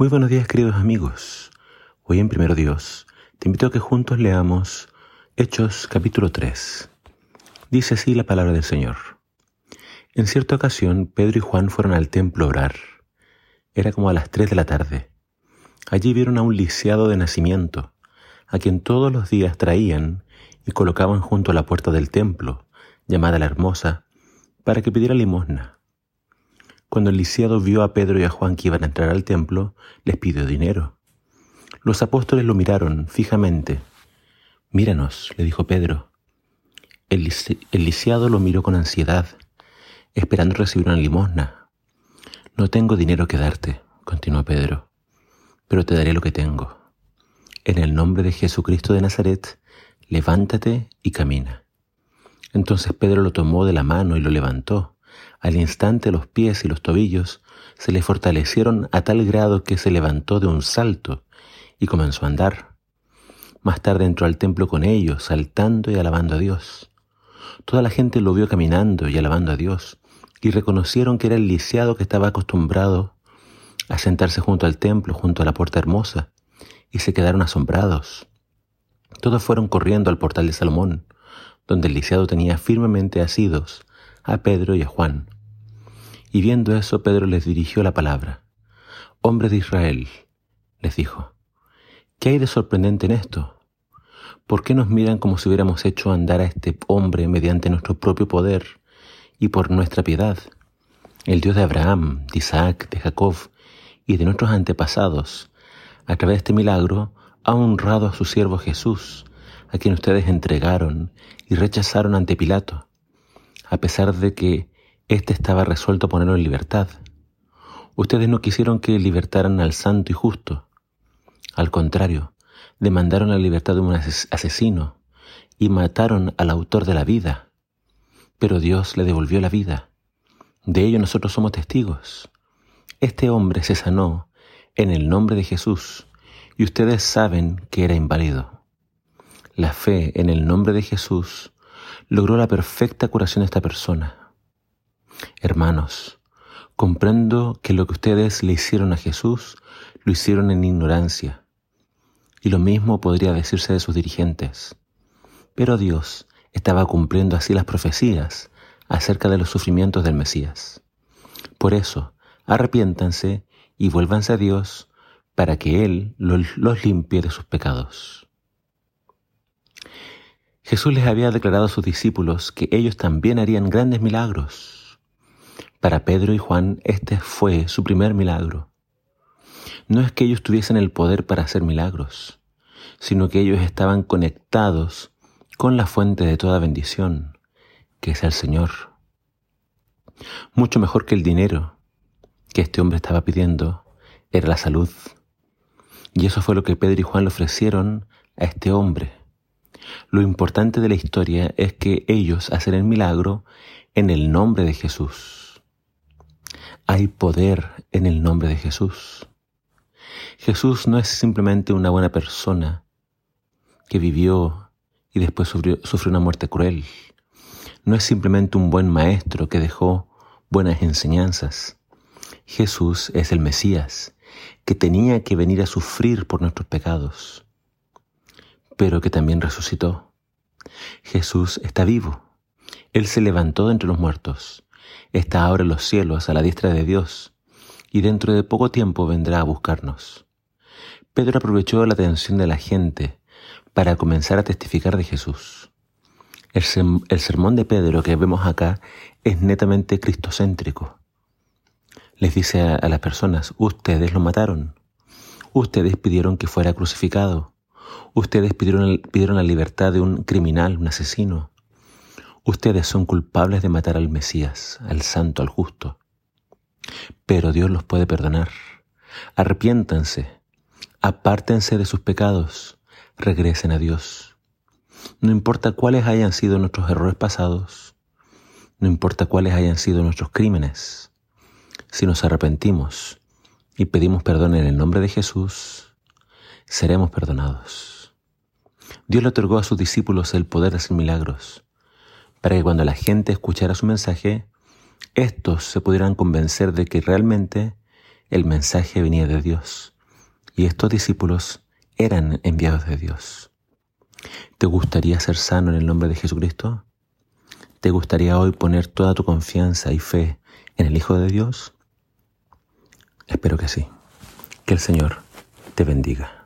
Muy buenos días queridos amigos. Hoy en Primero Dios te invito a que juntos leamos Hechos capítulo 3. Dice así la palabra del Señor. En cierta ocasión Pedro y Juan fueron al templo a orar. Era como a las 3 de la tarde. Allí vieron a un lisiado de nacimiento, a quien todos los días traían y colocaban junto a la puerta del templo, llamada la Hermosa, para que pidiera limosna. Cuando el lisiado vio a Pedro y a Juan que iban a entrar al templo, les pidió dinero. Los apóstoles lo miraron fijamente. Míranos, le dijo Pedro. El, lisiado lo miró con ansiedad, esperando recibir una limosna. No tengo dinero que darte, continuó Pedro, pero te daré lo que tengo. En el nombre de Jesucristo de Nazaret, levántate y camina. Entonces Pedro lo tomó de la mano y lo levantó. Al instante los pies y los tobillos se le fortalecieron a tal grado que se levantó de un salto y comenzó a andar. Más tarde entró al templo con ellos, saltando y alabando a Dios. Toda la gente lo vio caminando y alabando a Dios, y reconocieron que era el lisiado que estaba acostumbrado a sentarse junto al templo, junto a la puerta hermosa, y se quedaron asombrados. Todos fueron corriendo al portal de Salomón, donde el lisiado tenía firmemente asidos a Pedro y a Juan. Y viendo eso, Pedro les dirigió la palabra. Hombres de Israel, les dijo, ¿qué hay de sorprendente en esto? ¿Por qué nos miran como si hubiéramos hecho andar a este hombre mediante nuestro propio poder y por nuestra piedad? El Dios de Abraham, de Isaac, de Jacob y de nuestros antepasados, a través de este milagro, ha honrado a su siervo Jesús, a quien ustedes entregaron y rechazaron ante Pilato a pesar de que éste estaba resuelto a ponerlo en libertad. Ustedes no quisieron que libertaran al santo y justo. Al contrario, demandaron la libertad de un asesino y mataron al autor de la vida. Pero Dios le devolvió la vida. De ello nosotros somos testigos. Este hombre se sanó en el nombre de Jesús y ustedes saben que era inválido. La fe en el nombre de Jesús logró la perfecta curación de esta persona. Hermanos, comprendo que lo que ustedes le hicieron a Jesús lo hicieron en ignorancia, y lo mismo podría decirse de sus dirigentes. Pero Dios estaba cumpliendo así las profecías acerca de los sufrimientos del Mesías. Por eso, arrepiéntanse y vuélvanse a Dios para que Él los limpie de sus pecados. Jesús les había declarado a sus discípulos que ellos también harían grandes milagros. Para Pedro y Juan este fue su primer milagro. No es que ellos tuviesen el poder para hacer milagros, sino que ellos estaban conectados con la fuente de toda bendición, que es el Señor. Mucho mejor que el dinero que este hombre estaba pidiendo era la salud. Y eso fue lo que Pedro y Juan le ofrecieron a este hombre. Lo importante de la historia es que ellos hacen el milagro en el nombre de Jesús. Hay poder en el nombre de Jesús. Jesús no es simplemente una buena persona que vivió y después sufrió, una muerte cruel. No es simplemente un buen maestro que dejó buenas enseñanzas. Jesús es el Mesías, que tenía que venir a sufrir por nuestros pecados pero que también resucitó. Jesús está vivo. Él se levantó de entre los muertos. Está ahora en los cielos a la diestra de Dios y dentro de poco tiempo vendrá a buscarnos. Pedro aprovechó la atención de la gente para comenzar a testificar de Jesús. El, sermón de Pedro que vemos acá es netamente cristocéntrico. Les dice a las personas, ustedes lo mataron, ustedes pidieron que fuera crucificado, Ustedes pidieron, la libertad de un criminal, un asesino. Ustedes son culpables de matar al Mesías, al santo, al justo. Pero Dios los puede perdonar. Arrepiéntanse, apártense de sus pecados, regresen a Dios. No importa cuáles hayan sido nuestros errores pasados, no importa cuáles hayan sido nuestros crímenes, si nos arrepentimos y pedimos perdón en el nombre de Jesús, seremos perdonados. Dios le otorgó a sus discípulos el poder de hacer milagros, para que cuando la gente escuchara su mensaje, estos se pudieran convencer de que realmente el mensaje venía de Dios y estos discípulos eran enviados de Dios. ¿Te gustaría ser sano en el nombre de Jesucristo? ¿Te gustaría hoy poner toda tu confianza y fe en el Hijo de Dios? Espero que sí. Que el Señor te bendiga.